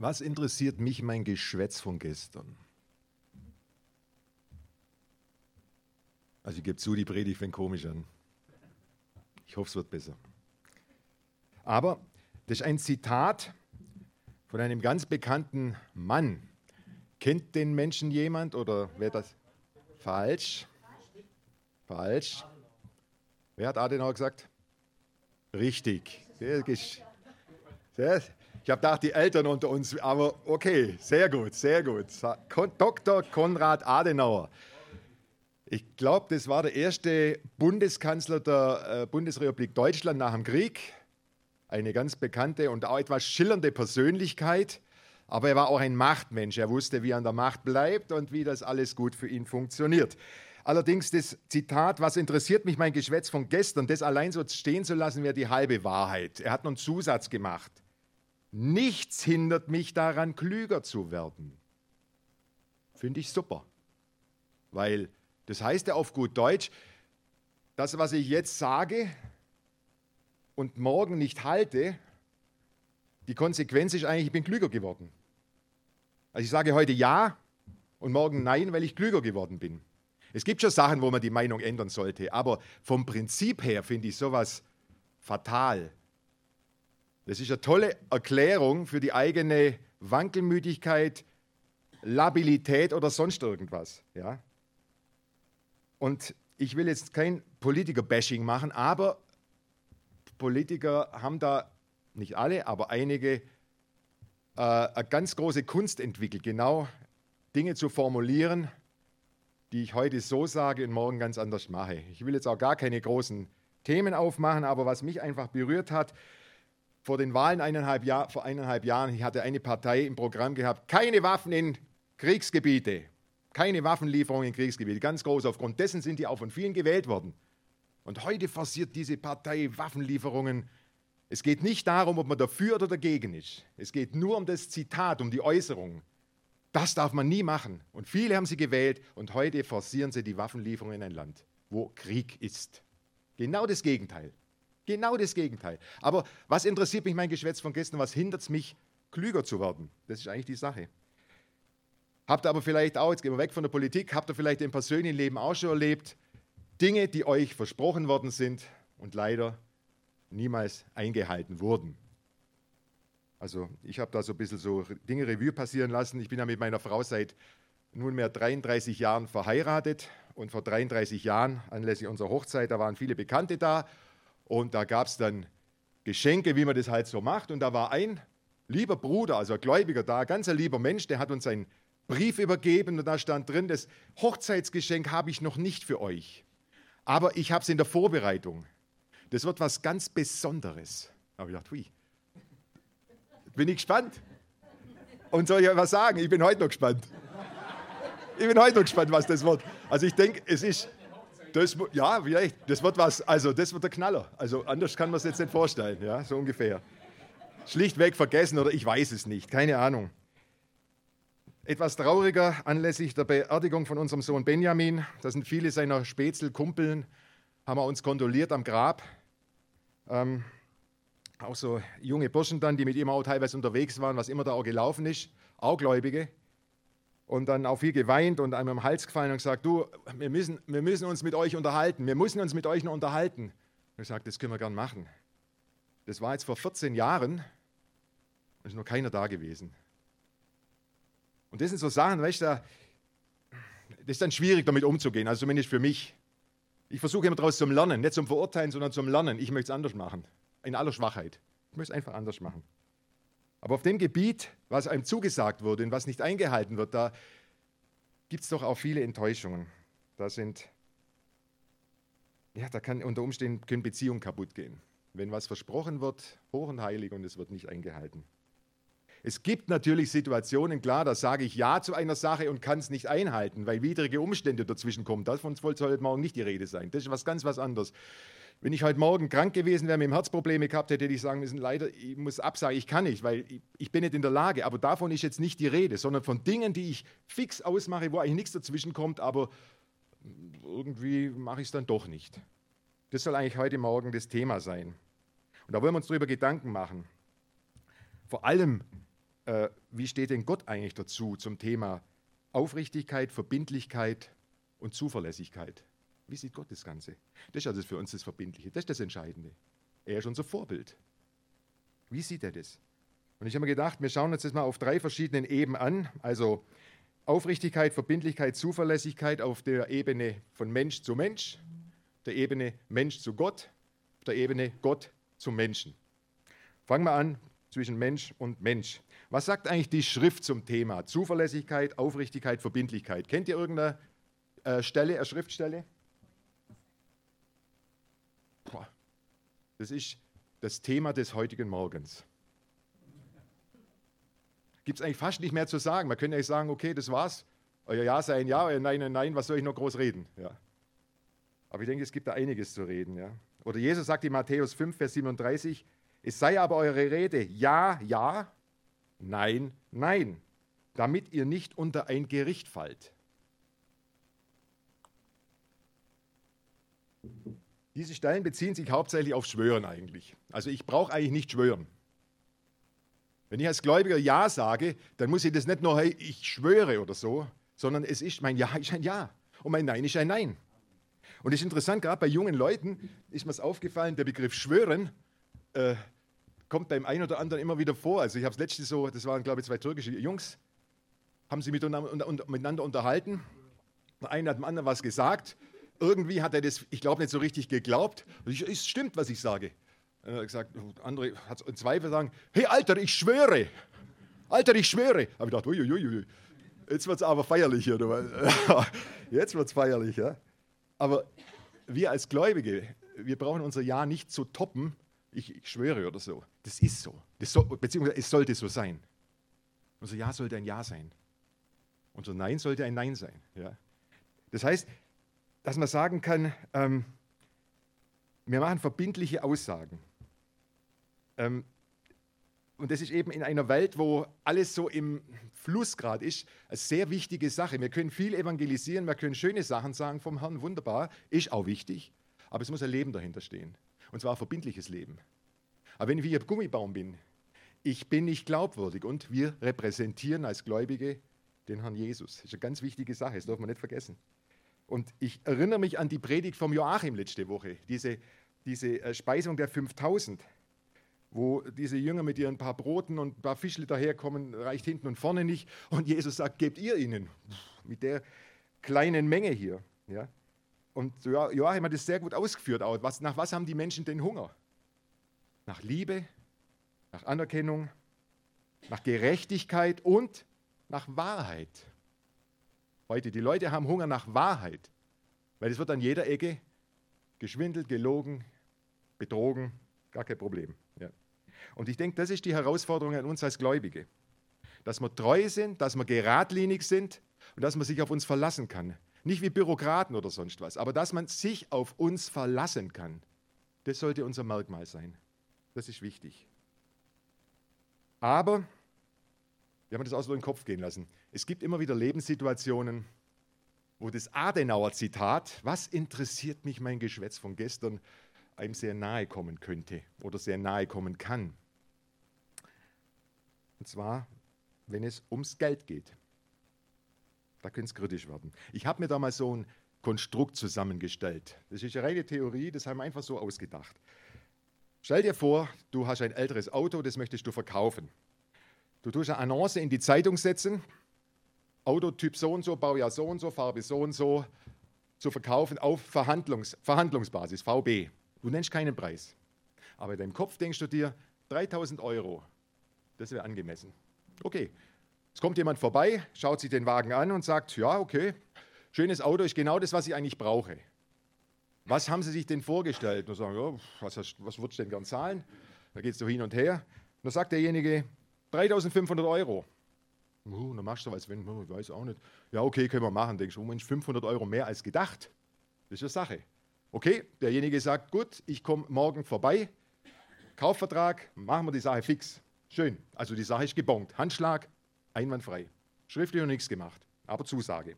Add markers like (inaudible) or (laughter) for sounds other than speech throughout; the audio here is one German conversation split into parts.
Was interessiert mich mein Geschwätz von gestern? Also ich gebe zu, die Predigt fängt komisch an. Ich hoffe, es wird besser. Aber das ist ein Zitat von einem ganz bekannten Mann. Kennt den Menschen jemand oder wer das? Falsch. Falsch. Wer hat Adenauer gesagt? Richtig. Sehr, sehr, ich habe gedacht, die Eltern unter uns, aber okay, sehr gut, sehr gut. Dr. Konrad Adenauer. Ich glaube, das war der erste Bundeskanzler der äh, Bundesrepublik Deutschland nach dem Krieg. Eine ganz bekannte und auch etwas schillernde Persönlichkeit. Aber er war auch ein Machtmensch. Er wusste, wie er an der Macht bleibt und wie das alles gut für ihn funktioniert. Allerdings das Zitat, was interessiert mich mein Geschwätz von gestern, das allein so stehen zu lassen, wäre die halbe Wahrheit. Er hat noch einen Zusatz gemacht. Nichts hindert mich daran, klüger zu werden. Finde ich super. Weil das heißt ja auf gut Deutsch, das, was ich jetzt sage und morgen nicht halte, die Konsequenz ist eigentlich, ich bin klüger geworden. Also ich sage heute Ja und morgen Nein, weil ich klüger geworden bin. Es gibt schon Sachen, wo man die Meinung ändern sollte, aber vom Prinzip her finde ich sowas fatal. Das ist eine tolle Erklärung für die eigene Wankelmütigkeit, Labilität oder sonst irgendwas. Ja? Und ich will jetzt kein Politiker-Bashing machen, aber Politiker haben da, nicht alle, aber einige, äh, eine ganz große Kunst entwickelt, genau Dinge zu formulieren, die ich heute so sage und morgen ganz anders mache. Ich will jetzt auch gar keine großen Themen aufmachen, aber was mich einfach berührt hat, vor den Wahlen eineinhalb Jahr, vor eineinhalb Jahren, hatte eine Partei im Programm gehabt, keine Waffen in Kriegsgebiete, keine Waffenlieferungen in Kriegsgebiete, ganz groß. Aufgrund dessen sind die auch von vielen gewählt worden. Und heute forciert diese Partei Waffenlieferungen. Es geht nicht darum, ob man dafür oder dagegen ist. Es geht nur um das Zitat, um die Äußerung. Das darf man nie machen. Und viele haben sie gewählt und heute forcieren sie die Waffenlieferungen in ein Land, wo Krieg ist. Genau das Gegenteil. Genau das Gegenteil. Aber was interessiert mich mein Geschwätz von gestern? Was hindert es mich, klüger zu werden? Das ist eigentlich die Sache. Habt ihr aber vielleicht auch, jetzt gehen wir weg von der Politik, habt ihr vielleicht im persönlichen Leben auch schon erlebt, Dinge, die euch versprochen worden sind und leider niemals eingehalten wurden. Also ich habe da so ein bisschen so Dinge Revue passieren lassen. Ich bin ja mit meiner Frau seit nunmehr 33 Jahren verheiratet und vor 33 Jahren, anlässlich unserer Hochzeit, da waren viele Bekannte da und da gab es dann Geschenke, wie man das halt so macht. Und da war ein lieber Bruder, also ein Gläubiger da, ganz ein lieber Mensch, der hat uns einen Brief übergeben und da stand drin, das Hochzeitsgeschenk habe ich noch nicht für euch. Aber ich habe es in der Vorbereitung. Das wird was ganz Besonderes. Da habe ich gedacht, hui. Bin ich gespannt. Und soll ich was sagen? Ich bin heute noch gespannt. Ich bin heute noch gespannt, was das wird. Also ich denke, es ist, das, ja, vielleicht. Das wird was, also das wird der Knaller. Also anders kann man es jetzt nicht vorstellen, ja, so ungefähr. Schlichtweg vergessen oder ich weiß es nicht, keine Ahnung. Etwas trauriger anlässlich der Beerdigung von unserem Sohn Benjamin. Da sind viele seiner Spätzelkumpeln, haben wir uns kondoliert am Grab. Ähm, auch so junge Burschen dann, die mit ihm auch teilweise unterwegs waren, was immer da auch gelaufen ist, auch Gläubige und dann auch viel geweint und einem am Hals gefallen und gesagt, du, wir müssen, wir müssen uns mit euch unterhalten, wir müssen uns mit euch noch unterhalten. Und ich sagte, das können wir gern machen. Das war jetzt vor 14 Jahren und ist noch keiner da gewesen. Und das sind so Sachen, weißt du, das ist dann schwierig, damit umzugehen, also zumindest für mich. Ich versuche immer daraus zum Lernen, nicht zum Verurteilen, sondern zum Lernen. Ich möchte es anders machen, in aller Schwachheit. Ich möchte es einfach anders machen. Aber auf dem Gebiet, was einem zugesagt wurde und was nicht eingehalten wird, da gibt es doch auch viele Enttäuschungen. Da sind, ja, da kann unter Umständen können Beziehungen kaputt gehen. Wenn was versprochen wird, hoch und heilig und es wird nicht eingehalten. Es gibt natürlich Situationen, klar, da sage ich Ja zu einer Sache und kann es nicht einhalten, weil widrige Umstände dazwischen kommen. Davon soll heute Morgen nicht die Rede sein. Das ist was ganz was anderes. Wenn ich heute Morgen krank gewesen wäre, mit dem Herzprobleme gehabt hätte, hätte ich sagen müssen, leider, ich muss absagen, ich kann nicht, weil ich, ich, bin nicht in der Lage. Aber davon ist jetzt nicht die Rede, sondern von Dingen, die ich fix ausmache, wo eigentlich nichts dazwischen kommt, aber irgendwie mache ich es dann doch nicht. Das soll eigentlich heute Morgen das Thema sein. Und da wollen wir uns darüber Gedanken machen. Vor allem äh, wie steht denn Gott eigentlich dazu zum Thema Aufrichtigkeit, Verbindlichkeit und Zuverlässigkeit? Wie sieht Gott das Ganze? Das ist also für uns das Verbindliche, das ist das Entscheidende. Er ist unser Vorbild. Wie sieht er das? Und ich habe mir gedacht, wir schauen uns das mal auf drei verschiedenen Ebenen an. Also Aufrichtigkeit, Verbindlichkeit, Zuverlässigkeit auf der Ebene von Mensch zu Mensch, der Ebene Mensch zu Gott, der Ebene Gott zum Menschen. Fangen wir an zwischen Mensch und Mensch. Was sagt eigentlich die Schrift zum Thema Zuverlässigkeit, Aufrichtigkeit, Verbindlichkeit? Kennt ihr irgendeine äh, Stelle, eine Schriftstelle? Das ist das Thema des heutigen Morgens. Gibt es eigentlich fast nicht mehr zu sagen. Man könnte eigentlich sagen, okay, das war's. Euer Ja sei ein Ja, euer Nein ein Nein, was soll ich noch groß reden? Ja. Aber ich denke, es gibt da einiges zu reden. Ja. Oder Jesus sagt in Matthäus 5, Vers 37, es sei aber eure Rede Ja, Ja, Nein, Nein, damit ihr nicht unter ein Gericht fallt. Diese Stellen beziehen sich hauptsächlich auf Schwören eigentlich. Also ich brauche eigentlich nicht schwören. Wenn ich als Gläubiger Ja sage, dann muss ich das nicht nur, hey, ich schwöre oder so, sondern es ist, mein Ja (laughs) ist ein Ja und mein Nein ist ein Nein. Und es ist interessant, gerade bei jungen Leuten ist mir aufgefallen, der Begriff schwören äh, kommt beim einen oder anderen immer wieder vor. Also ich habe es letztens so, das waren glaube ich zwei türkische Jungs, haben sie miteinander unterhalten. Der eine hat dem anderen was gesagt. Irgendwie hat er das, ich glaube, nicht so richtig geglaubt. Es stimmt, was ich sage. Er hat gesagt, andere hat in Zweifel sagen, hey Alter, ich schwöre. Alter, ich schwöre. Aber ich dachte, uiuiui, jetzt wird es aber feierlich. (laughs) Jetzt wird es feierlich. Ja? Aber wir als Gläubige, wir brauchen unser Ja nicht zu toppen, ich, ich schwöre oder so. Das ist so. Das soll, beziehungsweise es sollte so sein. Unser Ja sollte ein Ja sein. Unser Nein sollte ein Nein sein. Ja? Das heißt, dass man sagen kann, ähm, wir machen verbindliche Aussagen. Ähm, und das ist eben in einer Welt, wo alles so im Fluss gerade ist, eine sehr wichtige Sache. Wir können viel evangelisieren, wir können schöne Sachen sagen vom Herrn, wunderbar, ist auch wichtig, aber es muss ein Leben dahinter stehen. Und zwar ein verbindliches Leben. Aber wenn ich wie ein Gummibaum bin, ich bin nicht glaubwürdig und wir repräsentieren als Gläubige den Herrn Jesus. Das ist eine ganz wichtige Sache, das darf man nicht vergessen. Und ich erinnere mich an die Predigt vom Joachim letzte Woche, diese, diese äh, Speisung der 5000, wo diese Jünger mit ihren paar Broten und ein paar Fischle daherkommen, reicht hinten und vorne nicht. Und Jesus sagt, gebt ihr ihnen mit der kleinen Menge hier. Ja? Und Joachim hat es sehr gut ausgeführt. Was, nach was haben die Menschen den Hunger? Nach Liebe, nach Anerkennung, nach Gerechtigkeit und nach Wahrheit. Heute, die Leute haben Hunger nach Wahrheit, weil es wird an jeder Ecke geschwindelt, gelogen, betrogen, gar kein Problem. Ja. Und ich denke, das ist die Herausforderung an uns als Gläubige, dass wir treu sind, dass wir geradlinig sind und dass man sich auf uns verlassen kann. Nicht wie Bürokraten oder sonst was, aber dass man sich auf uns verlassen kann. Das sollte unser Merkmal sein. Das ist wichtig. Aber, wir haben das auch so in den Kopf gehen lassen, es gibt immer wieder Lebenssituationen, wo das Adenauer-Zitat, was interessiert mich mein Geschwätz von gestern, einem sehr nahe kommen könnte oder sehr nahe kommen kann. Und zwar, wenn es ums Geld geht. Da könnte es kritisch werden. Ich habe mir da mal so ein Konstrukt zusammengestellt. Das ist eine reine Theorie, das haben wir einfach so ausgedacht. Stell dir vor, du hast ein älteres Auto, das möchtest du verkaufen. Du tust eine Annonce in die Zeitung setzen, Autotyp so und so, Baujahr so und so, Farbe so und so, zu verkaufen auf Verhandlungs Verhandlungsbasis, VB. Du nennst keinen Preis. Aber in deinem Kopf denkst du dir, 3000 Euro, das wäre angemessen. Okay, es kommt jemand vorbei, schaut sich den Wagen an und sagt, ja, okay, schönes Auto ist genau das, was ich eigentlich brauche. Was haben Sie sich denn vorgestellt? Und sagen, ja, was, was würdest du denn gern zahlen? Da geht es so hin und her. Und dann sagt derjenige, 3500 Euro. Uh, dann machst du was, wenn, ich weiß auch nicht. Ja, okay, können wir machen. Denkst du, oh Mensch, 500 Euro mehr als gedacht. Das ist eine Sache. Okay, derjenige sagt, gut, ich komme morgen vorbei. Kaufvertrag, machen wir die Sache fix. Schön. Also die Sache ist gebongt. Handschlag, Einwandfrei. Schriftlich noch nichts gemacht, aber Zusage.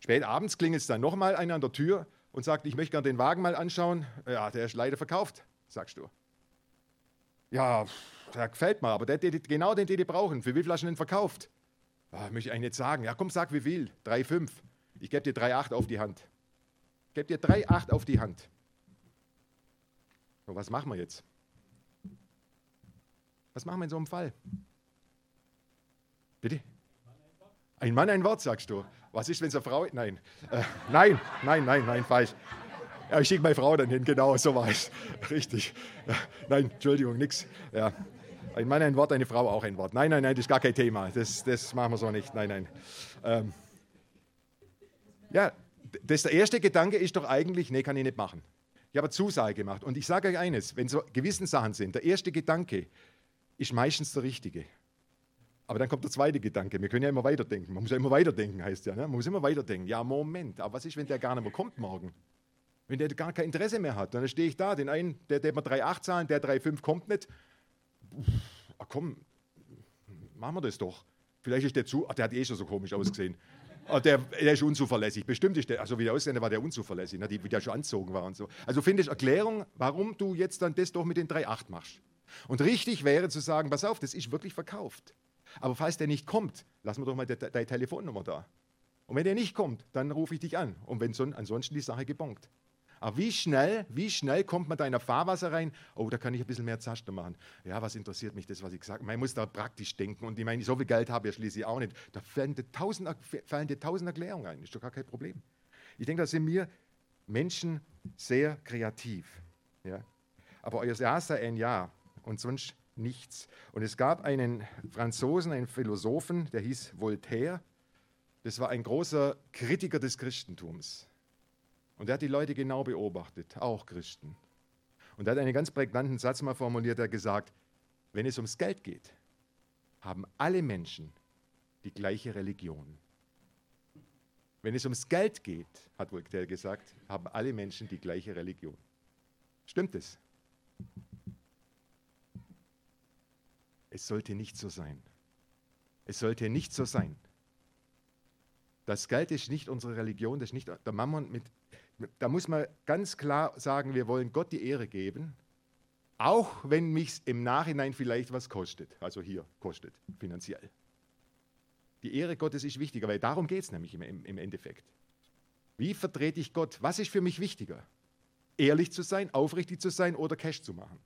Spät abends klingelt es dann nochmal einer an der Tür und sagt, ich möchte gerne den Wagen mal anschauen. Ja, der ist leider verkauft, sagst du. Ja, der gefällt mir, aber der, der, genau den, den die brauchen. Für wie viel hast du denn verkauft? Ah, möchte ich eigentlich nicht sagen. Ja, komm, sag wie viel. 3,5. Ich gebe dir 3,8 auf die Hand. Ich gebe dir 3,8 auf die Hand. So, was machen wir jetzt? Was machen wir in so einem Fall? Bitte? Ein Mann, ein Wort, sagst du. Was ist, wenn es eine Frau? Nein. Äh, nein, nein, nein, nein, falsch. Ja, ich schicke meine Frau dann hin, genau, so war es. (laughs) Richtig. Ja, nein, Entschuldigung, nix. Ja. Ein Mann ein Wort, eine Frau auch ein Wort. Nein, nein, nein, das ist gar kein Thema. Das, das machen wir so nicht. Nein, nein. Ähm, ja, das, der erste Gedanke ist doch eigentlich, nee, kann ich nicht machen. Ich habe eine Zusage gemacht. Und ich sage euch eines, wenn so gewisse Sachen sind, der erste Gedanke ist meistens der richtige. Aber dann kommt der zweite Gedanke. Wir können ja immer weiterdenken. Man muss ja immer weiterdenken, heißt ja. Ne? Man muss immer weiterdenken. Ja, Moment. Aber was ist, wenn der gar nicht mehr kommt morgen? Wenn der gar kein Interesse mehr hat, dann stehe ich da. Den einen, der, der mir 3,8 zahlen, der 3,5 kommt nicht. Ach komm, machen wir das doch. Vielleicht ist der zu. Ach, der hat eh schon so komisch ausgesehen. Ach, der, der, ist unzuverlässig. Bestimmt ist der, also wie der aussehen, war der unzuverlässig, ne? wie der schon anzogen war und so. Also finde ich Erklärung, warum du jetzt dann das doch mit den 3,8 machst. Und richtig wäre zu sagen, pass auf, das ist wirklich verkauft. Aber falls der nicht kommt, lass mir doch mal deine Telefonnummer da. Und wenn der nicht kommt, dann rufe ich dich an. Und wenn so, ansonsten die Sache gebongt. Aber wie schnell, wie schnell kommt man da in ein Fahrwasser rein? Oh, da kann ich ein bisschen mehr Zaster machen. Ja, was interessiert mich das, was ich gesagt habe? Man muss da praktisch denken. Und ich meine, so viel Geld habe ich schließlich auch nicht. Da fallen dir tausend, fallen dir tausend Erklärungen ein. Ist doch gar kein Problem. Ich denke, da sind wir Menschen sehr kreativ. Ja? Aber euer sei ein Jahr und sonst nichts. Und es gab einen Franzosen, einen Philosophen, der hieß Voltaire. Das war ein großer Kritiker des Christentums. Und er hat die Leute genau beobachtet, auch Christen. Und er hat einen ganz prägnanten Satz mal formuliert, er hat gesagt, wenn es ums Geld geht, haben alle Menschen die gleiche Religion. Wenn es ums Geld geht, hat Voltaire gesagt, haben alle Menschen die gleiche Religion. Stimmt es? Es sollte nicht so sein. Es sollte nicht so sein. Das Geld ist nicht unsere Religion, das ist nicht der Mammon. Mit, da muss man ganz klar sagen, wir wollen Gott die Ehre geben, auch wenn mich im Nachhinein vielleicht was kostet. Also hier kostet, finanziell. Die Ehre Gottes ist wichtiger, weil darum geht es nämlich im, im Endeffekt. Wie vertrete ich Gott? Was ist für mich wichtiger? Ehrlich zu sein, aufrichtig zu sein oder Cash zu machen?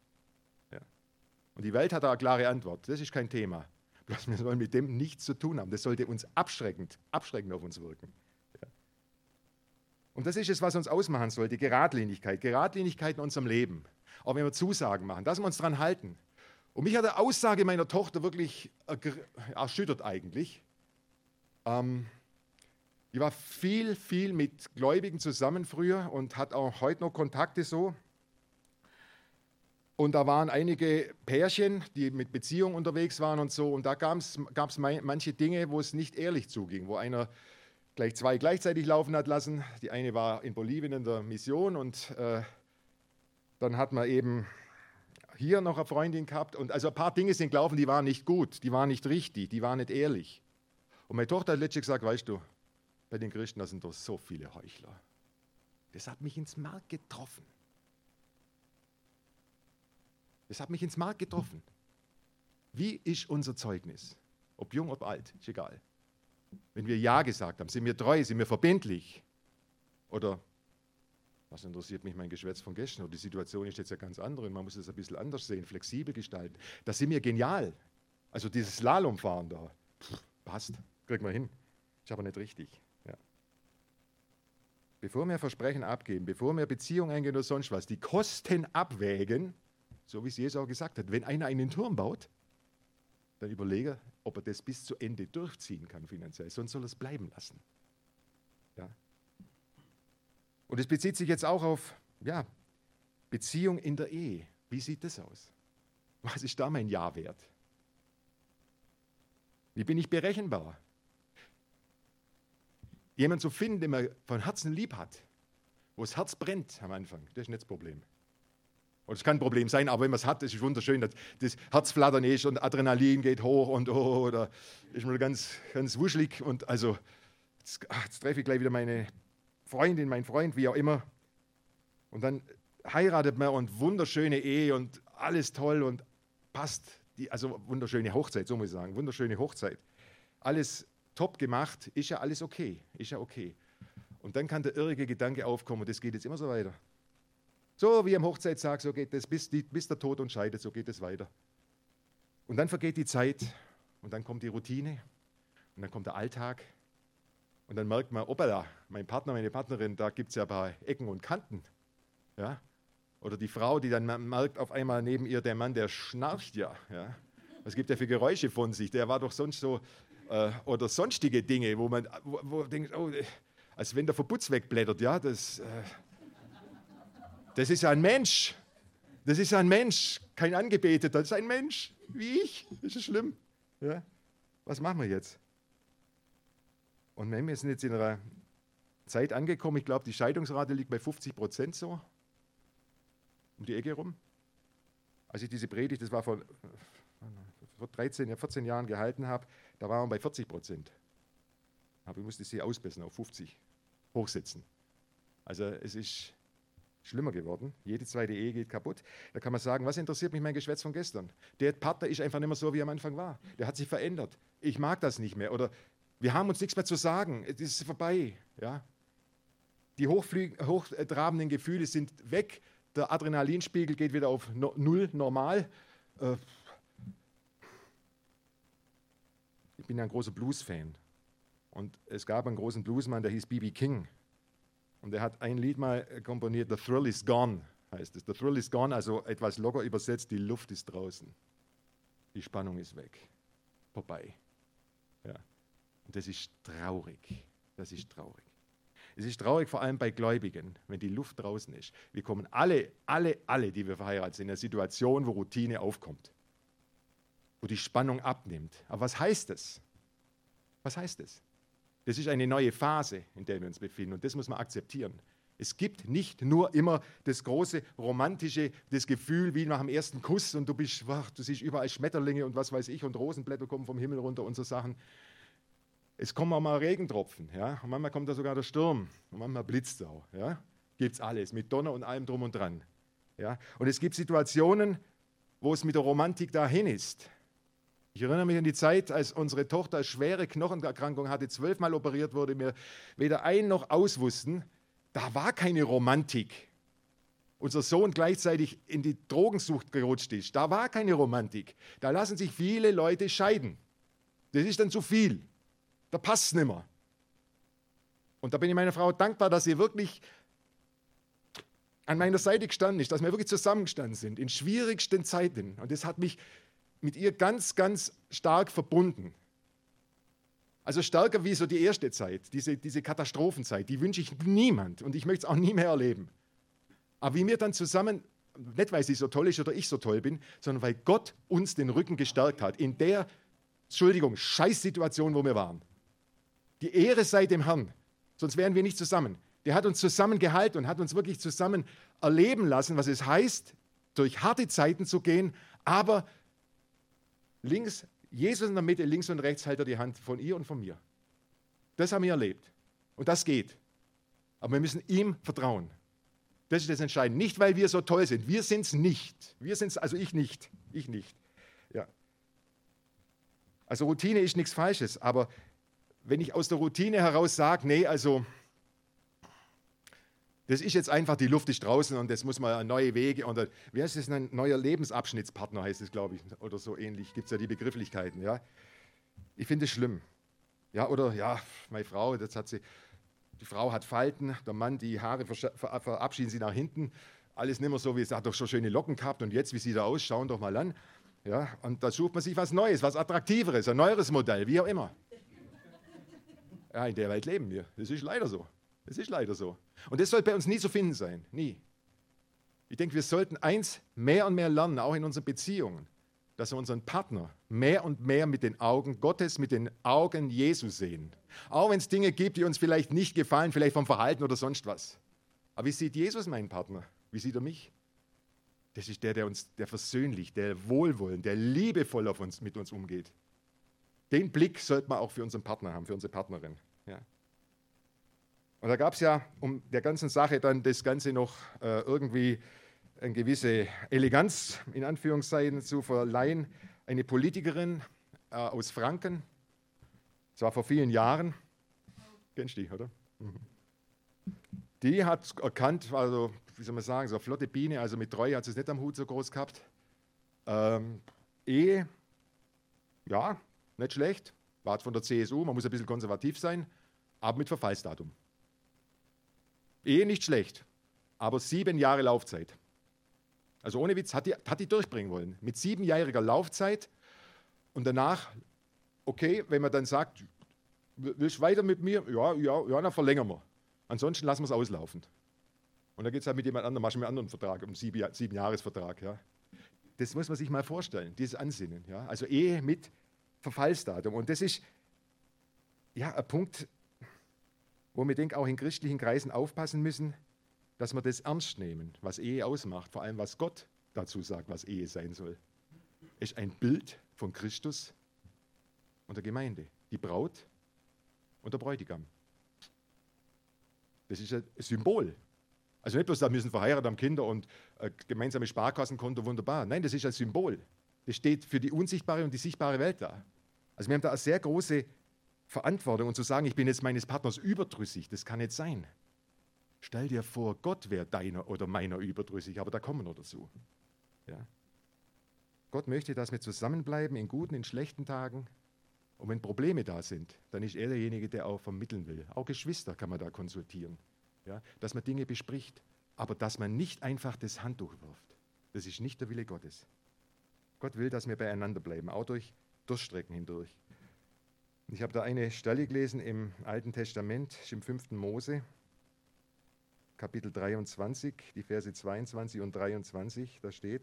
Und die Welt hat da eine klare Antwort. Das ist kein Thema. Bloß wir sollen mit dem nichts zu tun haben. Das sollte uns abschreckend, abschreckend auf uns wirken. Und das ist es, was uns ausmachen sollte, Geradlinigkeit. Geradlinigkeit in unserem Leben. Auch wenn wir Zusagen machen, dass wir uns daran halten. Und mich hat die Aussage meiner Tochter wirklich erschüttert eigentlich. Ähm, die war viel, viel mit Gläubigen zusammen früher und hat auch heute noch Kontakte so. Und da waren einige Pärchen, die mit Beziehung unterwegs waren und so. Und da gab es manche Dinge, wo es nicht ehrlich zuging, wo einer gleich zwei gleichzeitig laufen hat lassen. Die eine war in Bolivien in der Mission und äh, dann hat man eben hier noch eine Freundin gehabt. Und also ein paar Dinge sind gelaufen, die waren nicht gut, die waren nicht richtig, die waren nicht ehrlich. Und meine Tochter hat letztlich gesagt, weißt du, bei den Christen, da sind doch so viele Heuchler. Das hat mich ins Mark getroffen. Das hat mich ins Mark getroffen. Wie ist unser Zeugnis? Ob jung, ob alt, ist egal. Wenn wir Ja gesagt haben, sind wir treu, sind wir verbindlich? Oder was interessiert mich mein Geschwätz von gestern? Oder die Situation ist jetzt ja ganz andere und man muss es ein bisschen anders sehen, flexibel gestalten. Das sind wir genial. Also dieses Slalomfahren da, passt, kriegen wir hin. Ist aber nicht richtig. Ja. Bevor wir Versprechen abgeben, bevor wir Beziehungen eingehen oder sonst was, die Kosten abwägen, so wie es Jesus auch gesagt hat, wenn einer einen Turm baut, dann überlege, ob er das bis zu Ende durchziehen kann finanziell, sonst soll er es bleiben lassen. Ja. Und es bezieht sich jetzt auch auf ja, Beziehung in der Ehe. Wie sieht das aus? Was ist da mein Ja wert? Wie bin ich berechenbar? Jemand zu finden, den man von Herzen lieb hat, wo das Herz brennt am Anfang, das ist nicht das Problem. Und es kann ein Problem sein, aber wenn man es hat, ist wunderschön. Das, das Herzflattern ist und Adrenalin geht hoch und oh, oder ist mal ganz, ganz wuschelig. Und also, jetzt, ach, jetzt treffe ich gleich wieder meine Freundin, meinen Freund, wie auch immer. Und dann heiratet man und wunderschöne Ehe und alles toll. Und passt. Die, also wunderschöne Hochzeit, so muss ich sagen, wunderschöne Hochzeit. Alles top gemacht, ist ja alles okay, ist ja okay. Und dann kann der irrige Gedanke aufkommen, das geht jetzt immer so weiter. So wie am Hochzeitstag, so geht das, bis, bis der Tod uns scheidet, so geht es weiter. Und dann vergeht die Zeit und dann kommt die Routine und dann kommt der Alltag und dann merkt man, opala, mein Partner, meine Partnerin, da gibt es ja ein paar Ecken und Kanten. Ja? Oder die Frau, die dann merkt auf einmal neben ihr, der Mann, der schnarcht ja. ja? Was gibt er für Geräusche von sich? Der war doch sonst so, äh, oder sonstige Dinge, wo man, wo, wo denkt, oh, als wenn der Verputz wegblättert, ja, das, äh, das ist ein Mensch. Das ist ein Mensch, kein Angebeteter, das ist ein Mensch, wie ich. Das ist schlimm. Ja? Was machen wir jetzt? Und wir sind jetzt in einer Zeit angekommen, ich glaube, die Scheidungsrate liegt bei 50 Prozent so, um die Ecke rum. Als ich diese Predigt, das war vor, vor 13, 14 Jahren gehalten habe, da waren wir bei 40 Prozent. Aber ich musste sie ausbessern auf 50, hochsetzen. Also es ist schlimmer geworden. Jede zweite Ehe geht kaputt. Da kann man sagen, was interessiert mich mein Geschwätz von gestern? Der Partner ist einfach nicht mehr so, wie er am Anfang war. Der hat sich verändert. Ich mag das nicht mehr. Oder wir haben uns nichts mehr zu sagen. Es ist vorbei. Ja? Die hochtrabenden Gefühle sind weg. Der Adrenalinspiegel geht wieder auf null normal. Äh, ich bin ja ein großer Blues-Fan. Und es gab einen großen Bluesmann, der hieß B.B. King. Und er hat ein Lied mal komponiert, The Thrill is Gone, heißt es. The Thrill is Gone, also etwas locker übersetzt, die Luft ist draußen. Die Spannung ist weg. Vorbei. Ja. Und das ist traurig. Das ist traurig. Es ist traurig vor allem bei Gläubigen, wenn die Luft draußen ist. Wir kommen alle, alle, alle, die wir verheiratet sind, in eine Situation, wo Routine aufkommt, wo die Spannung abnimmt. Aber was heißt das? Was heißt das? Das ist eine neue Phase, in der wir uns befinden und das muss man akzeptieren. Es gibt nicht nur immer das große romantische, das Gefühl wie nach dem ersten Kuss und du bist, wach, du siehst überall Schmetterlinge und was weiß ich und Rosenblätter kommen vom Himmel runter und so Sachen. Es kommen auch mal Regentropfen, ja, und manchmal kommt da sogar der Sturm und manchmal blitzt es auch, ja. Gibt es alles, mit Donner und allem drum und dran. Ja. Und es gibt Situationen, wo es mit der Romantik dahin ist. Ich erinnere mich an die Zeit, als unsere Tochter schwere Knochenerkrankung hatte, zwölfmal operiert wurde, wir weder ein noch aus wussten. Da war keine Romantik. Unser Sohn gleichzeitig in die Drogensucht gerutscht ist. Da war keine Romantik. Da lassen sich viele Leute scheiden. Das ist dann zu viel. Da passt es nicht mehr. Und da bin ich meiner Frau dankbar, dass sie wirklich an meiner Seite gestanden ist, dass wir wirklich zusammengestanden sind in schwierigsten Zeiten. Und das hat mich mit ihr ganz, ganz stark verbunden. Also stärker wie so die erste Zeit, diese, diese Katastrophenzeit, die wünsche ich niemand und ich möchte es auch nie mehr erleben. Aber wie wir dann zusammen, nicht weil sie so toll ist oder ich so toll bin, sondern weil Gott uns den Rücken gestärkt hat in der, Entschuldigung, Scheißsituation, wo wir waren. Die Ehre sei dem Herrn, sonst wären wir nicht zusammen. Der hat uns zusammengehalten und hat uns wirklich zusammen erleben lassen, was es heißt, durch harte Zeiten zu gehen, aber links, Jesus in der Mitte, links und rechts hält er die Hand von ihr und von mir. Das haben wir erlebt. Und das geht. Aber wir müssen ihm vertrauen. Das ist das Entscheidende. Nicht, weil wir so toll sind. Wir sind es nicht. Wir sind es, also ich nicht. Ich nicht. Ja. Also Routine ist nichts Falsches, aber wenn ich aus der Routine heraus sage, nee, also das ist jetzt einfach, die Luft ist draußen und das muss man neue Wege oder wie heißt das, ein neuer Lebensabschnittspartner heißt es, glaube ich, oder so ähnlich, gibt es ja die Begrifflichkeiten, ja. Ich finde es schlimm. Ja, oder ja, meine Frau, das hat sie, die Frau hat Falten, der Mann, die Haare verabschieden sie nach hinten, alles nicht mehr so, wie es hat doch schon schöne Locken gehabt und jetzt, wie sieht er aus, schauen doch mal an. Ja, und da sucht man sich was Neues, was Attraktiveres, ein neueres Modell, wie auch immer. Ja, in der Welt leben wir. Das ist leider so. Das ist leider so. Und das soll bei uns nie zu finden sein. Nie. Ich denke, wir sollten eins mehr und mehr lernen, auch in unseren Beziehungen, dass wir unseren Partner mehr und mehr mit den Augen Gottes, mit den Augen Jesu sehen. Auch wenn es Dinge gibt, die uns vielleicht nicht gefallen, vielleicht vom Verhalten oder sonst was. Aber wie sieht Jesus meinen Partner? Wie sieht er mich? Das ist der, der uns, der versöhnlich, der wohlwollend, der liebevoll auf uns, mit uns umgeht. Den Blick sollte man auch für unseren Partner haben, für unsere Partnerin. Ja. Und da gab es ja um der ganzen Sache dann das Ganze noch äh, irgendwie eine gewisse Eleganz in Anführungszeichen zu verleihen. Eine Politikerin äh, aus Franken, zwar vor vielen Jahren, kennst du die, oder? Mhm. Die hat erkannt, also wie soll man sagen, so eine flotte Biene, also mit Treue hat sie es nicht am Hut so groß gehabt. Ähm, Ehe, ja, nicht schlecht, war von der CSU, man muss ein bisschen konservativ sein, aber mit Verfallsdatum. Ehe nicht schlecht, aber sieben Jahre Laufzeit. Also ohne Witz, hat die, hat die durchbringen wollen. Mit siebenjähriger Laufzeit und danach, okay, wenn man dann sagt, willst du weiter mit mir? Ja, ja, ja, dann verlängern wir. Ansonsten lassen wir es auslaufen. Und dann geht es halt mit jemand anderem, machst du mit einem anderen Vertrag, um sieben, sieben Jahresvertrag. Ja. Das muss man sich mal vorstellen, dieses Ansinnen. Ja. Also Ehe mit Verfallsdatum. Und das ist ja ein Punkt, wo wir denke auch in christlichen Kreisen aufpassen müssen, dass wir das ernst nehmen, was Ehe ausmacht, vor allem was Gott dazu sagt, was Ehe sein soll. Es ist ein Bild von Christus und der Gemeinde, die Braut und der Bräutigam. Das ist ein Symbol. Also nicht bloß, da müssen verheiratet haben Kinder und äh, gemeinsame Sparkassenkonto, wunderbar. Nein, das ist ein Symbol. Das steht für die unsichtbare und die sichtbare Welt da. Also wir haben da eine sehr große Verantwortung und zu sagen, ich bin jetzt meines Partners überdrüssig, das kann nicht sein. Stell dir vor, Gott wäre deiner oder meiner überdrüssig, aber da kommen wir noch dazu. Ja. Gott möchte, dass wir zusammenbleiben in guten, in schlechten Tagen. Und wenn Probleme da sind, dann ist er derjenige, der auch vermitteln will. Auch Geschwister kann man da konsultieren. Ja, dass man Dinge bespricht, aber dass man nicht einfach das Handtuch wirft. Das ist nicht der Wille Gottes. Gott will, dass wir beieinander bleiben, auch durch Durchstrecken hindurch. Ich habe da eine Stelle gelesen im Alten Testament, im 5. Mose, Kapitel 23, die Verse 22 und 23, da steht,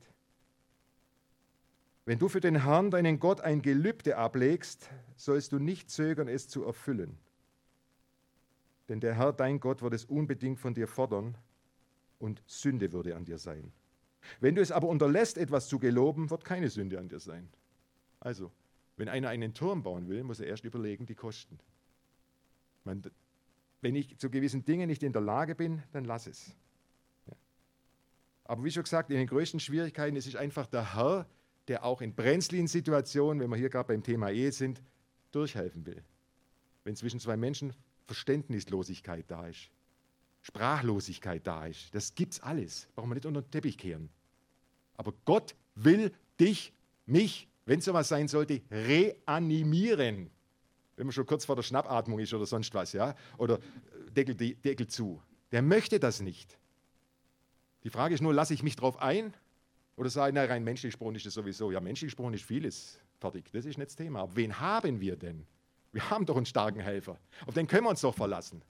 wenn du für den Herrn, deinen Gott, ein Gelübde ablegst, sollst du nicht zögern, es zu erfüllen. Denn der Herr, dein Gott, wird es unbedingt von dir fordern und Sünde würde an dir sein. Wenn du es aber unterlässt, etwas zu geloben, wird keine Sünde an dir sein. Also, wenn einer einen Turm bauen will, muss er erst überlegen, die Kosten. Man, wenn ich zu gewissen Dingen nicht in der Lage bin, dann lass es. Ja. Aber wie schon gesagt, in den größten Schwierigkeiten ist es einfach der Herr, der auch in brenzligen Situationen, wenn wir hier gerade beim Thema Ehe sind, durchhelfen will. Wenn zwischen zwei Menschen Verständnislosigkeit da ist, Sprachlosigkeit da ist, das gibt's alles. Brauchen wir nicht unter den Teppich kehren. Aber Gott will dich, mich wenn sowas sein sollte, reanimieren. Wenn man schon kurz vor der Schnappatmung ist oder sonst was, ja, oder Deckel, Deckel zu. Der möchte das nicht. Die Frage ist nur, lasse ich mich darauf ein oder sage ich, na, rein menschlich gesprochen ist das sowieso. Ja, menschlich gesprochen ist vieles fertig, das ist nicht das Thema. Aber wen haben wir denn? Wir haben doch einen starken Helfer. Auf den können wir uns doch verlassen.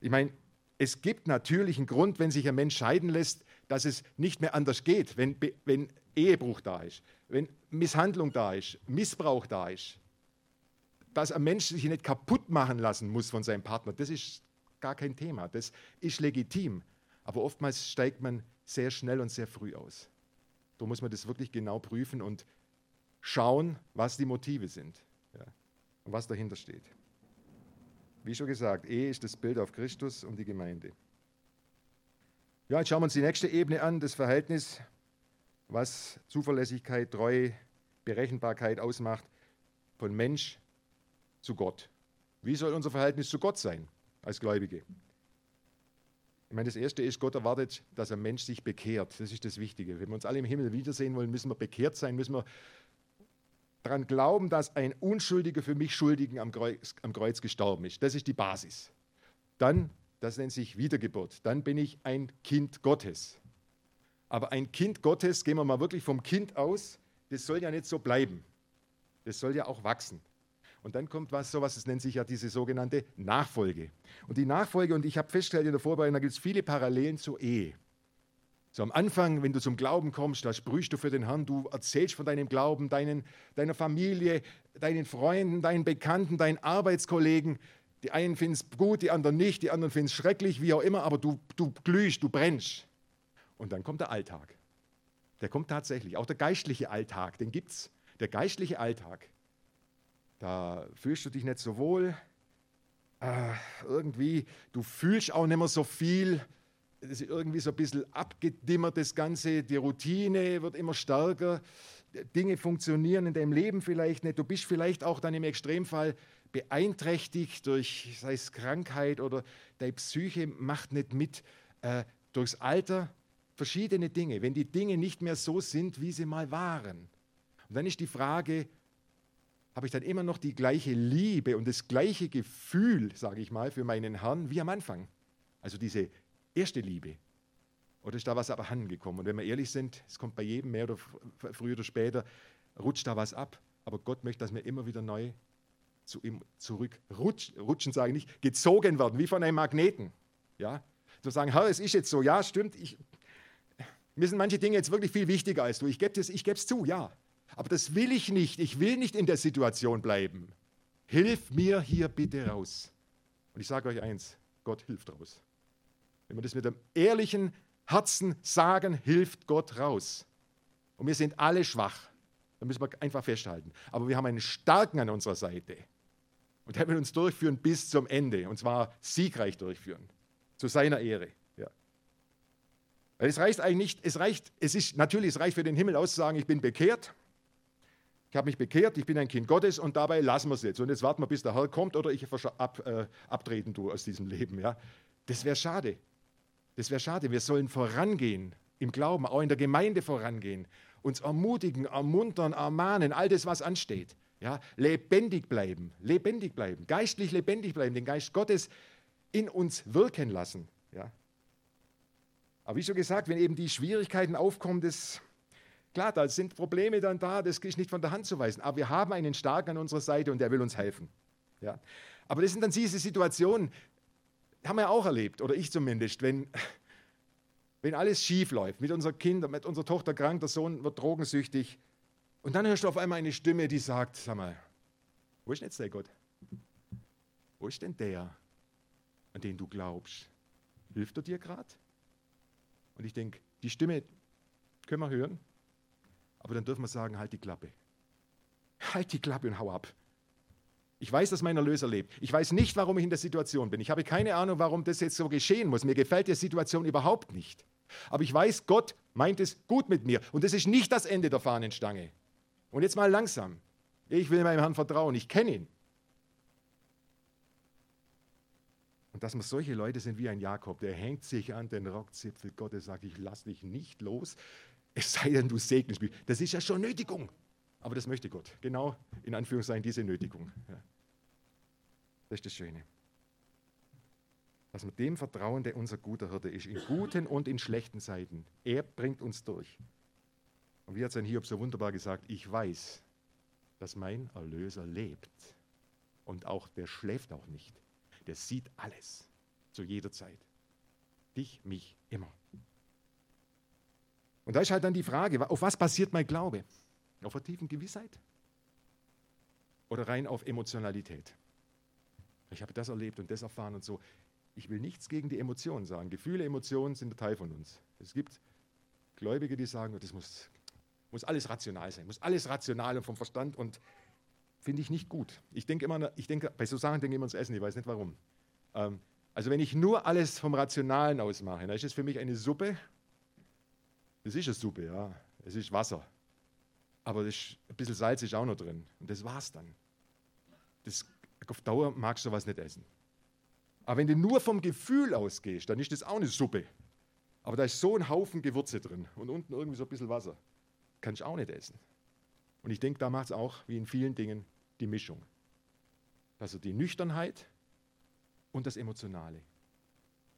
Ich meine, es gibt natürlich einen Grund, wenn sich ein Mensch scheiden lässt, dass es nicht mehr anders geht, wenn, wenn Ehebruch da ist, wenn Misshandlung da ist, Missbrauch da ist. Dass ein Mensch sich nicht kaputt machen lassen muss von seinem Partner, das ist gar kein Thema. Das ist legitim. Aber oftmals steigt man sehr schnell und sehr früh aus. Da muss man das wirklich genau prüfen und schauen, was die Motive sind ja, und was dahinter steht. Wie schon gesagt, Ehe ist das Bild auf Christus und die Gemeinde. Ja, jetzt schauen wir uns die nächste Ebene an, das Verhältnis, was Zuverlässigkeit, Treue, Berechenbarkeit ausmacht von Mensch zu Gott. Wie soll unser Verhältnis zu Gott sein als Gläubige? Ich meine, das Erste ist, Gott erwartet, dass ein Mensch sich bekehrt. Das ist das Wichtige. Wenn wir uns alle im Himmel wiedersehen wollen, müssen wir bekehrt sein, müssen wir daran glauben, dass ein Unschuldiger für mich Schuldigen am Kreuz, am Kreuz gestorben ist. Das ist die Basis. Dann, das nennt sich Wiedergeburt, dann bin ich ein Kind Gottes. Aber ein Kind Gottes, gehen wir mal wirklich vom Kind aus, das soll ja nicht so bleiben. Das soll ja auch wachsen. Und dann kommt was, sowas, das nennt sich ja diese sogenannte Nachfolge. Und die Nachfolge, und ich habe festgestellt in der Vorbereitung, da gibt es viele Parallelen zur Ehe. So am Anfang, wenn du zum Glauben kommst, da sprühst du für den Herrn, du erzählst von deinem Glauben, deinen, deiner Familie, deinen Freunden, deinen Bekannten, deinen Arbeitskollegen. Die einen finden es gut, die anderen nicht, die anderen finden es schrecklich, wie auch immer, aber du, du glühst, du brennst. Und dann kommt der Alltag. Der kommt tatsächlich. Auch der geistliche Alltag, den gibt es. Der geistliche Alltag. Da fühlst du dich nicht so wohl. Äh, irgendwie, du fühlst auch nicht mehr so viel das ist irgendwie so ein bisschen abgedimmert, das Ganze, die Routine wird immer stärker, Dinge funktionieren in deinem Leben vielleicht nicht, du bist vielleicht auch dann im Extremfall beeinträchtigt durch, sei es Krankheit oder deine Psyche macht nicht mit, äh, durchs Alter, verschiedene Dinge, wenn die Dinge nicht mehr so sind, wie sie mal waren. Und dann ist die Frage, habe ich dann immer noch die gleiche Liebe und das gleiche Gefühl, sage ich mal, für meinen Herrn wie am Anfang? Also diese erste Liebe. Oder ist da was abhanden gekommen? Und wenn wir ehrlich sind, es kommt bei jedem mehr oder früher oder später, rutscht da was ab. Aber Gott möchte, dass wir immer wieder neu zu ihm zurückrutschen, rutschen sage ich nicht, gezogen werden, wie von einem Magneten. Ja? Zu sagen, Herr, es ist jetzt so, ja, stimmt, ich, mir sind manche Dinge jetzt wirklich viel wichtiger als du. Ich gebe es zu, ja. Aber das will ich nicht. Ich will nicht in der Situation bleiben. Hilf mir hier bitte raus. Und ich sage euch eins, Gott hilft raus. Wenn wir das mit einem ehrlichen Herzen sagen, hilft Gott raus. Und wir sind alle schwach. Da müssen wir einfach festhalten. Aber wir haben einen Starken an unserer Seite. Und der will uns durchführen bis zum Ende. Und zwar siegreich durchführen. Zu seiner Ehre. Ja. Weil es reicht eigentlich nicht, es reicht, es ist natürlich, es reicht für den Himmel auszusagen, ich bin bekehrt. Ich habe mich bekehrt, ich bin ein Kind Gottes und dabei lassen wir es jetzt. Und jetzt warten wir, bis der Herr kommt oder ich ab, äh, abtreten tue aus diesem Leben. Ja? Das wäre schade. Das wäre schade. Wir sollen vorangehen im Glauben, auch in der Gemeinde vorangehen, uns ermutigen, ermuntern, ermahnen, all das, was ansteht. Ja, lebendig bleiben, lebendig bleiben, geistlich lebendig bleiben, den Geist Gottes in uns wirken lassen. Ja. Aber wie schon gesagt, wenn eben die Schwierigkeiten aufkommen, das, klar, da sind Probleme dann da, das ist nicht von der Hand zu weisen. Aber wir haben einen Starken an unserer Seite und der will uns helfen. Ja. Aber das sind dann diese Situationen, haben wir auch erlebt, oder ich zumindest, wenn, wenn alles schief läuft, mit unserer Kind, mit unserer Tochter krank, der Sohn wird drogensüchtig, und dann hörst du auf einmal eine Stimme, die sagt, sag mal, wo ist denn jetzt der Gott? Wo ist denn der, an den du glaubst? Hilft er dir gerade? Und ich denke, die Stimme können wir hören, aber dann dürfen wir sagen, halt die Klappe. Halt die Klappe und hau ab. Ich weiß, dass mein Erlöser lebt. Ich weiß nicht, warum ich in der Situation bin. Ich habe keine Ahnung, warum das jetzt so geschehen muss. Mir gefällt die Situation überhaupt nicht. Aber ich weiß, Gott meint es gut mit mir. Und das ist nicht das Ende der Fahnenstange. Und jetzt mal langsam. Ich will meinem Herrn vertrauen. Ich kenne ihn. Und dass wir solche Leute sind wie ein Jakob, der hängt sich an den Rockzipfel Gottes, sagt, ich lasse dich nicht los, es sei denn, du segnest mich. Das ist ja schon Nötigung. Aber das möchte Gott. Genau in Anführungszeichen diese Nötigung. Das ist das Schöne. Dass wir dem vertrauen, der unser guter Hirte ist, in guten und in schlechten Zeiten. Er bringt uns durch. Und wie hat sein Hiob so wunderbar gesagt, ich weiß, dass mein Erlöser lebt. Und auch der schläft auch nicht. Der sieht alles zu jeder Zeit. Dich, mich, immer. Und da ist halt dann die Frage, auf was basiert mein Glaube? Auf einer tiefen Gewissheit? Oder rein auf Emotionalität? Ich habe das erlebt und das erfahren und so. Ich will nichts gegen die Emotionen sagen. Gefühle, Emotionen sind ein Teil von uns. Es gibt Gläubige, die sagen, das muss, muss alles rational sein, muss alles rational und vom Verstand und finde ich nicht gut. Ich denke immer, ich denke, bei so Sachen denke ich immer ans Essen, ich weiß nicht warum. Ähm, also wenn ich nur alles vom Rationalen aus mache, dann ist es für mich eine Suppe. Das ist eine Suppe, ja. Es ist Wasser. Aber ist, ein bisschen Salz ist auch noch drin. Und das war's dann. Das, auf Dauer magst du sowas nicht essen. Aber wenn du nur vom Gefühl ausgehst, dann ist das auch eine Suppe. Aber da ist so ein Haufen Gewürze drin und unten irgendwie so ein bisschen Wasser. Kann ich auch nicht essen. Und ich denke, da macht es auch, wie in vielen Dingen, die Mischung. Also die Nüchternheit und das Emotionale.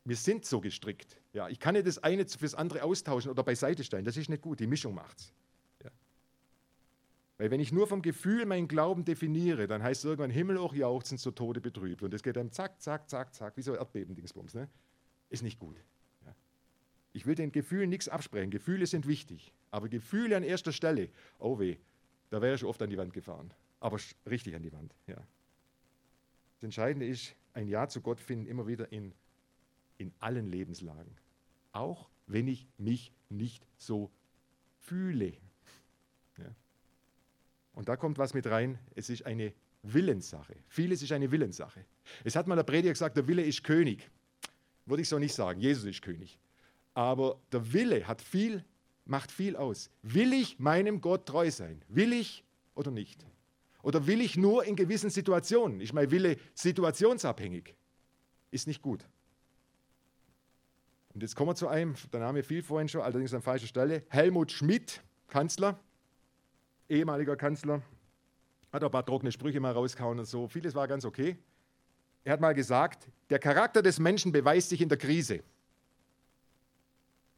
Wir sind so gestrickt. Ja, ich kann nicht das eine fürs andere austauschen oder beiseite stellen. Das ist nicht gut. Die Mischung macht's. Weil wenn ich nur vom Gefühl meinen Glauben definiere, dann heißt es irgendwann Himmel auch jauchzen, zu Tode betrübt. Und das geht dann zack, zack, zack, zack, wie so Erdbeben-Dingsbums. Ne? Ist nicht gut. Ja. Ich will den Gefühlen nichts absprechen. Gefühle sind wichtig. Aber Gefühle an erster Stelle, oh weh, da wäre ich oft an die Wand gefahren. Aber richtig an die Wand. Ja. Das Entscheidende ist, ein Ja zu Gott finden immer wieder in, in allen Lebenslagen. Auch wenn ich mich nicht so fühle. Und da kommt was mit rein. Es ist eine Willenssache. Vieles ist eine Willenssache. Es hat mal der Prediger gesagt, der Wille ist König. Würde ich so nicht sagen. Jesus ist König. Aber der Wille hat viel, macht viel aus. Will ich meinem Gott treu sein? Will ich oder nicht? Oder will ich nur in gewissen Situationen? Ich meine, Wille situationsabhängig. Ist nicht gut. Und jetzt kommen wir zu einem, der Name fiel vorhin schon, allerdings an falscher Stelle. Helmut Schmidt, Kanzler, ehemaliger Kanzler, hat ein paar trockene Sprüche mal rausgehauen und so. Vieles war ganz okay. Er hat mal gesagt, der Charakter des Menschen beweist sich in der Krise.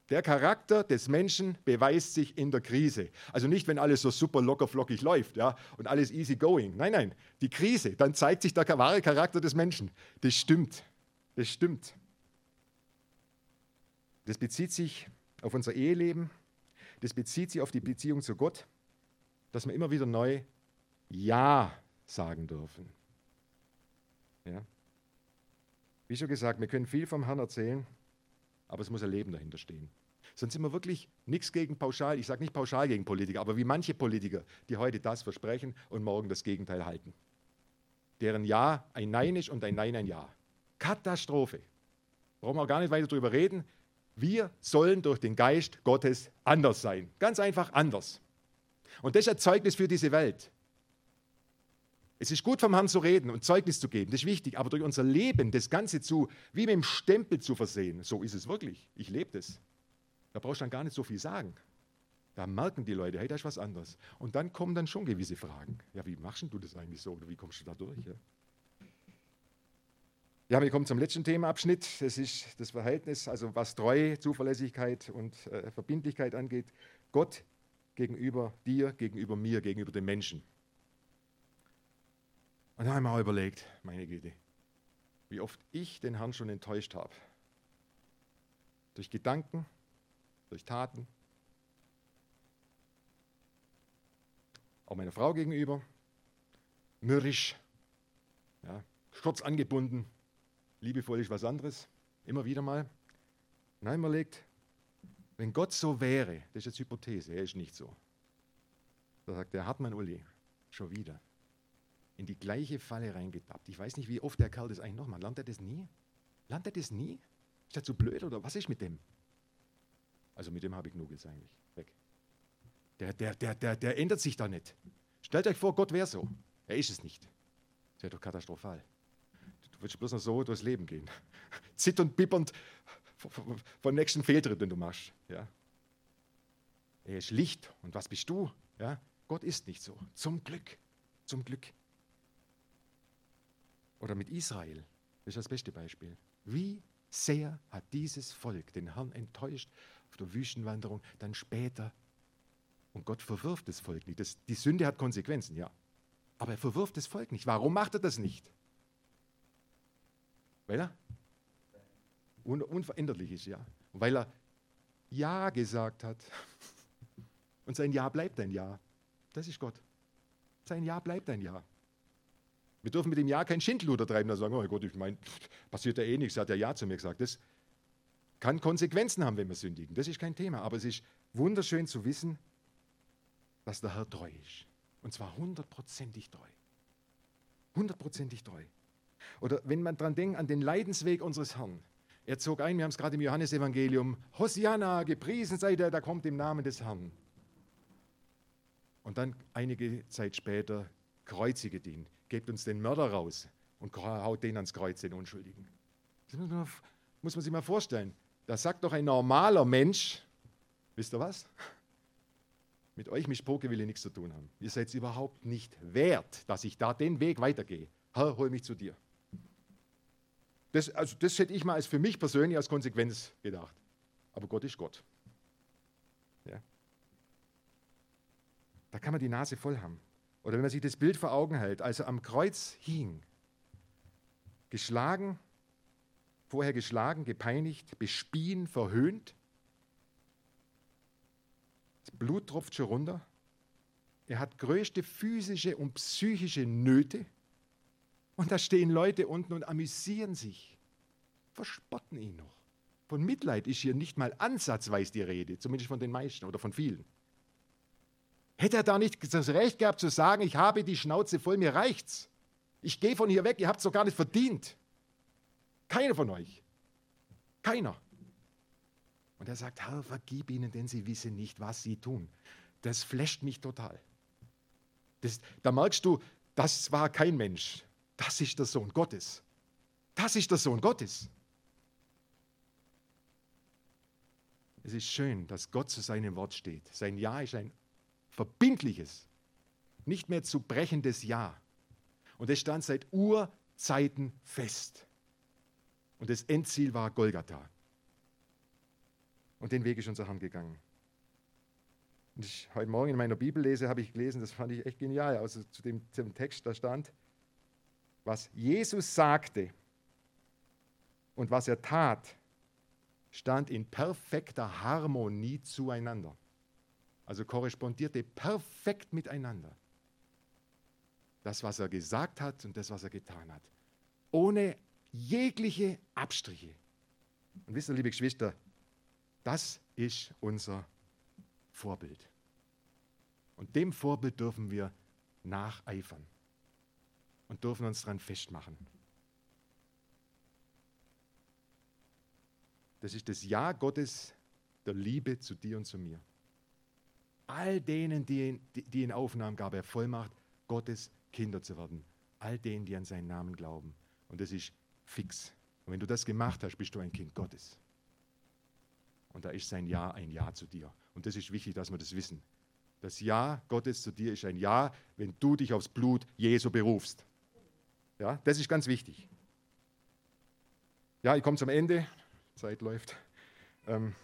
Der Charakter des Menschen beweist sich in der Krise. Also nicht, wenn alles so super locker flockig läuft ja, und alles easy going. Nein, nein, die Krise, dann zeigt sich der wahre Charakter des Menschen. Das stimmt. Das stimmt. Das bezieht sich auf unser Eheleben. Das bezieht sich auf die Beziehung zu Gott, dass wir immer wieder neu Ja sagen dürfen. Ja. Wie schon gesagt, wir können viel vom Herrn erzählen, aber es muss ein Leben dahinter stehen. Sonst sind wir wirklich nichts gegen pauschal, ich sage nicht pauschal gegen Politiker, aber wie manche Politiker, die heute das versprechen und morgen das Gegenteil halten. Deren Ja ein Nein ist und ein Nein ein Ja. Katastrophe. Brauchen wir auch gar nicht weiter darüber reden. Wir sollen durch den Geist Gottes anders sein. Ganz einfach anders. Und das ist ein Zeugnis für diese Welt. Es ist gut vom Herrn zu reden und Zeugnis zu geben, das ist wichtig, aber durch unser Leben das Ganze zu, wie mit dem Stempel zu versehen, so ist es wirklich. Ich lebe das. Da brauchst du dann gar nicht so viel sagen. Da merken die Leute, hey, da ist was anderes. Und dann kommen dann schon gewisse Fragen. Ja, wie machst du das eigentlich so oder wie kommst du da durch? Ja, ja wir kommen zum letzten Themaabschnitt. Das ist das Verhältnis, also was Treue, Zuverlässigkeit und äh, Verbindlichkeit angeht. Gott gegenüber dir, gegenüber mir, gegenüber den Menschen. Und da haben wir auch überlegt, meine Güte, wie oft ich den Herrn schon enttäuscht habe. Durch Gedanken, durch Taten. Auch meiner Frau gegenüber. Mürrisch, ja, kurz angebunden. Liebevoll ist was anderes. Immer wieder mal. Nein, man legt, wenn Gott so wäre, das ist jetzt Hypothese, er ist nicht so. Da sagt der Hartmann Uli, schon wieder in die gleiche Falle reingetappt. Ich weiß nicht, wie oft der Kerl das eigentlich noch macht. Lernt er das nie? Lernt er das nie? Ist er zu blöd oder was ist mit dem? Also mit dem habe ich genug jetzt eigentlich. Weg. Der, der, der, der, der ändert sich da nicht. Stellt euch vor, Gott wäre so. Er ist es nicht. Das wäre doch katastrophal. Du würdest bloß noch so durchs Leben gehen. (laughs) Zitternd, bibbernd vom nächsten Fehltritt, den du machst. Ja. Er ist Licht. Und was bist du? Ja. Gott ist nicht so. Zum Glück. Zum Glück. Oder mit Israel, das ist das beste Beispiel. Wie sehr hat dieses Volk den Herrn enttäuscht auf der Wüstenwanderung, dann später. Und Gott verwirft das Volk nicht. Das, die Sünde hat Konsequenzen, ja. Aber er verwirft das Volk nicht. Warum macht er das nicht? Weil er un unveränderlich ist, ja. Und weil er Ja gesagt hat. Und sein Ja bleibt ein Ja. Das ist Gott. Sein Ja bleibt ein Ja. Wir dürfen mit dem Ja kein Schindluder treiben, da sagen, oh Gott, ich meine, passiert ja eh nichts, er hat ja Ja zu mir gesagt. Das kann Konsequenzen haben, wenn wir sündigen. Das ist kein Thema. Aber es ist wunderschön zu wissen, dass der Herr treu ist. Und zwar hundertprozentig treu. Hundertprozentig treu. Oder wenn man daran denkt, an den Leidensweg unseres Herrn. Er zog ein, wir haben es gerade im Johannesevangelium, Hosianna, gepriesen sei der, da kommt im Namen des Herrn. Und dann einige Zeit später kreuzige ihn gebt uns den Mörder raus und haut den ans Kreuz, den Unschuldigen. Das muss man, sich mal vorstellen. Da sagt doch ein normaler Mensch, wisst ihr was? Mit euch, mit Spoke will ich nichts zu tun haben. Ihr seid es überhaupt nicht wert, dass ich da den Weg weitergehe. Herr, hol mich zu dir. Das, also das hätte ich mal als für mich persönlich als Konsequenz gedacht. Aber Gott ist Gott. Ja. Da kann man die Nase voll haben. Oder wenn man sich das Bild vor Augen hält, als er am Kreuz hing, geschlagen, vorher geschlagen, gepeinigt, bespien, verhöhnt, das Blut tropft schon runter, er hat größte physische und psychische Nöte und da stehen Leute unten und amüsieren sich, verspotten ihn noch. Von Mitleid ist hier nicht mal ansatzweise die Rede, zumindest von den meisten oder von vielen. Hätte er da nicht das Recht gehabt zu sagen, ich habe die Schnauze voll, mir reicht's. Ich gehe von hier weg, ihr habt es doch gar nicht verdient. Keiner von euch. Keiner. Und er sagt, Herr, vergib ihnen, denn sie wissen nicht, was sie tun. Das flasht mich total. Das, da merkst du, das war kein Mensch. Das ist der Sohn Gottes. Das ist der Sohn Gottes. Es ist schön, dass Gott zu seinem Wort steht. Sein Ja ist ein verbindliches, nicht mehr zu brechendes Ja. Und es stand seit Urzeiten fest. Und das Endziel war Golgatha. Und den Weg ist unser Herrn gegangen. Und ich heute Morgen in meiner Bibel lese, habe ich gelesen, das fand ich echt genial, also zu dem, zu dem Text, da stand, was Jesus sagte und was er tat, stand in perfekter Harmonie zueinander. Also korrespondierte perfekt miteinander. Das, was er gesagt hat und das, was er getan hat. Ohne jegliche Abstriche. Und wisst ihr, liebe Geschwister, das ist unser Vorbild. Und dem Vorbild dürfen wir nacheifern und dürfen uns daran festmachen. Das ist das Ja Gottes der Liebe zu dir und zu mir. All denen, die, die in Aufnahme Vollmacht, Gottes Kinder zu werden. All denen, die an seinen Namen glauben. Und das ist fix. Und wenn du das gemacht hast, bist du ein Kind Gottes. Und da ist sein Ja ein Ja zu dir. Und das ist wichtig, dass wir das wissen. Das Ja Gottes zu dir ist ein Ja, wenn du dich aufs Blut Jesu berufst. Ja, das ist ganz wichtig. Ja, ich komme zum Ende. Zeit läuft. Ähm,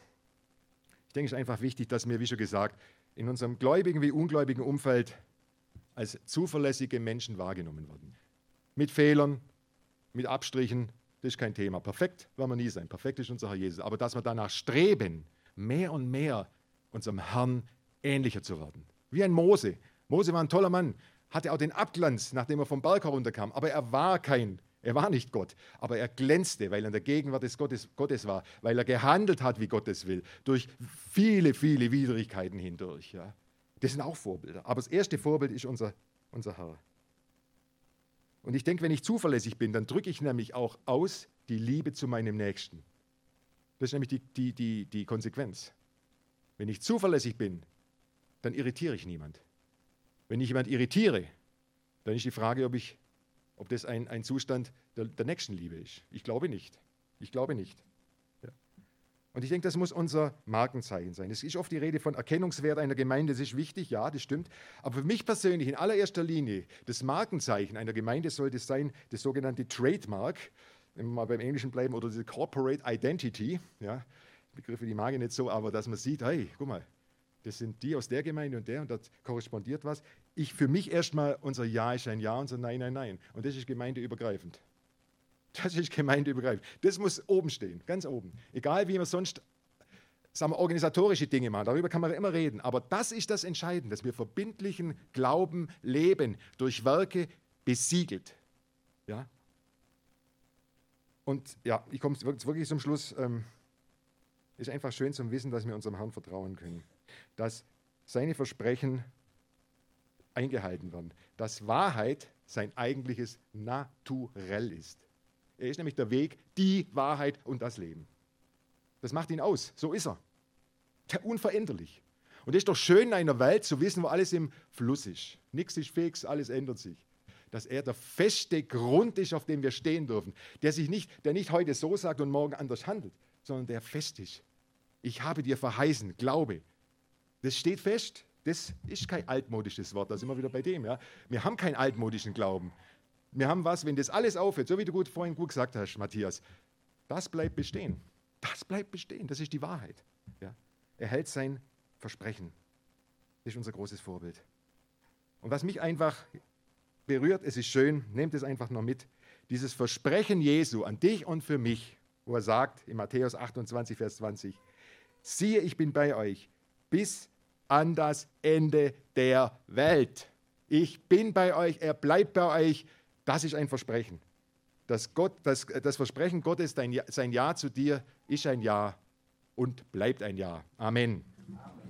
ich denke, es ist einfach wichtig, dass wir, wie schon gesagt, in unserem gläubigen wie ungläubigen Umfeld als zuverlässige Menschen wahrgenommen werden. Mit Fehlern, mit Abstrichen, das ist kein Thema. Perfekt werden wir nie sein. Perfekt ist unser Herr Jesus. Aber dass wir danach streben, mehr und mehr unserem Herrn ähnlicher zu werden. Wie ein Mose. Mose war ein toller Mann, hatte auch den Abglanz, nachdem er vom Berg herunterkam. Aber er war kein, er war nicht Gott. Aber er glänzte, weil er in der Gegenwart des Gottes, Gottes war, weil er gehandelt hat, wie Gott es will, durch viele, viele Widrigkeiten hindurch. Ja. Das sind auch Vorbilder. Aber das erste Vorbild ist unser, unser Herr. Und ich denke, wenn ich zuverlässig bin, dann drücke ich nämlich auch aus die Liebe zu meinem Nächsten. Das ist nämlich die, die, die, die Konsequenz. Wenn ich zuverlässig bin, dann irritiere ich niemand. Wenn ich jemand irritiere, dann ist die Frage, ob, ich, ob das ein, ein Zustand der, der Nächstenliebe ist. Ich glaube nicht. Ich glaube nicht. Und ich denke, das muss unser Markenzeichen sein. Es ist oft die Rede von Erkennungswert einer Gemeinde, das ist wichtig, ja, das stimmt. Aber für mich persönlich in allererster Linie, das Markenzeichen einer Gemeinde sollte sein, das sogenannte Trademark, wenn wir mal beim Englischen bleiben, oder diese Corporate Identity. Ja, Begriffe, die mag ich nicht so, aber dass man sieht, hey, guck mal, das sind die aus der Gemeinde und der und das korrespondiert was. Ich für mich erstmal, unser Ja ist ein Ja, unser Nein, nein, nein. Und das ist gemeindeübergreifend. Das ist gemeindeübergreifend. Das muss oben stehen, ganz oben. Egal wie man sonst sagen wir, organisatorische Dinge machen, darüber kann man immer reden. Aber das ist das Entscheidende, dass wir verbindlichen Glauben leben, durch Werke besiegelt. Ja? Und ja, ich komme wirklich zum Schluss. Ähm, ist einfach schön zu wissen, dass wir unserem Herrn vertrauen können. Dass seine Versprechen eingehalten werden. Dass Wahrheit sein eigentliches Naturell ist. Er ist nämlich der Weg, die Wahrheit und das Leben. Das macht ihn aus. So ist er. Der unveränderlich. Und es ist doch schön in einer Welt zu wissen, wo alles im Fluss ist. Nichts ist fix, alles ändert sich. Dass er der feste Grund ist, auf dem wir stehen dürfen. Der sich nicht, der nicht heute so sagt und morgen anders handelt, sondern der fest ist. Ich habe dir verheißen, Glaube. Das steht fest. Das ist kein altmodisches Wort, da sind wir wieder bei dem. Ja. Wir haben keinen altmodischen Glauben. Wir haben was, wenn das alles aufhört, so wie du gut vorhin gut gesagt hast, Matthias, das bleibt bestehen. Das bleibt bestehen. Das ist die Wahrheit. Ja. Er hält sein Versprechen. Das ist unser großes Vorbild. Und was mich einfach berührt, es ist schön, nehmt es einfach noch mit, dieses Versprechen Jesu an dich und für mich, wo er sagt in Matthäus 28, Vers 20, siehe, ich bin bei euch bis an das Ende der Welt. Ich bin bei euch, er bleibt bei euch das ist ein Versprechen. Das, Gott, das, das Versprechen Gottes, dein, sein Ja zu dir, ist ein Ja und bleibt ein Ja. Amen. Amen.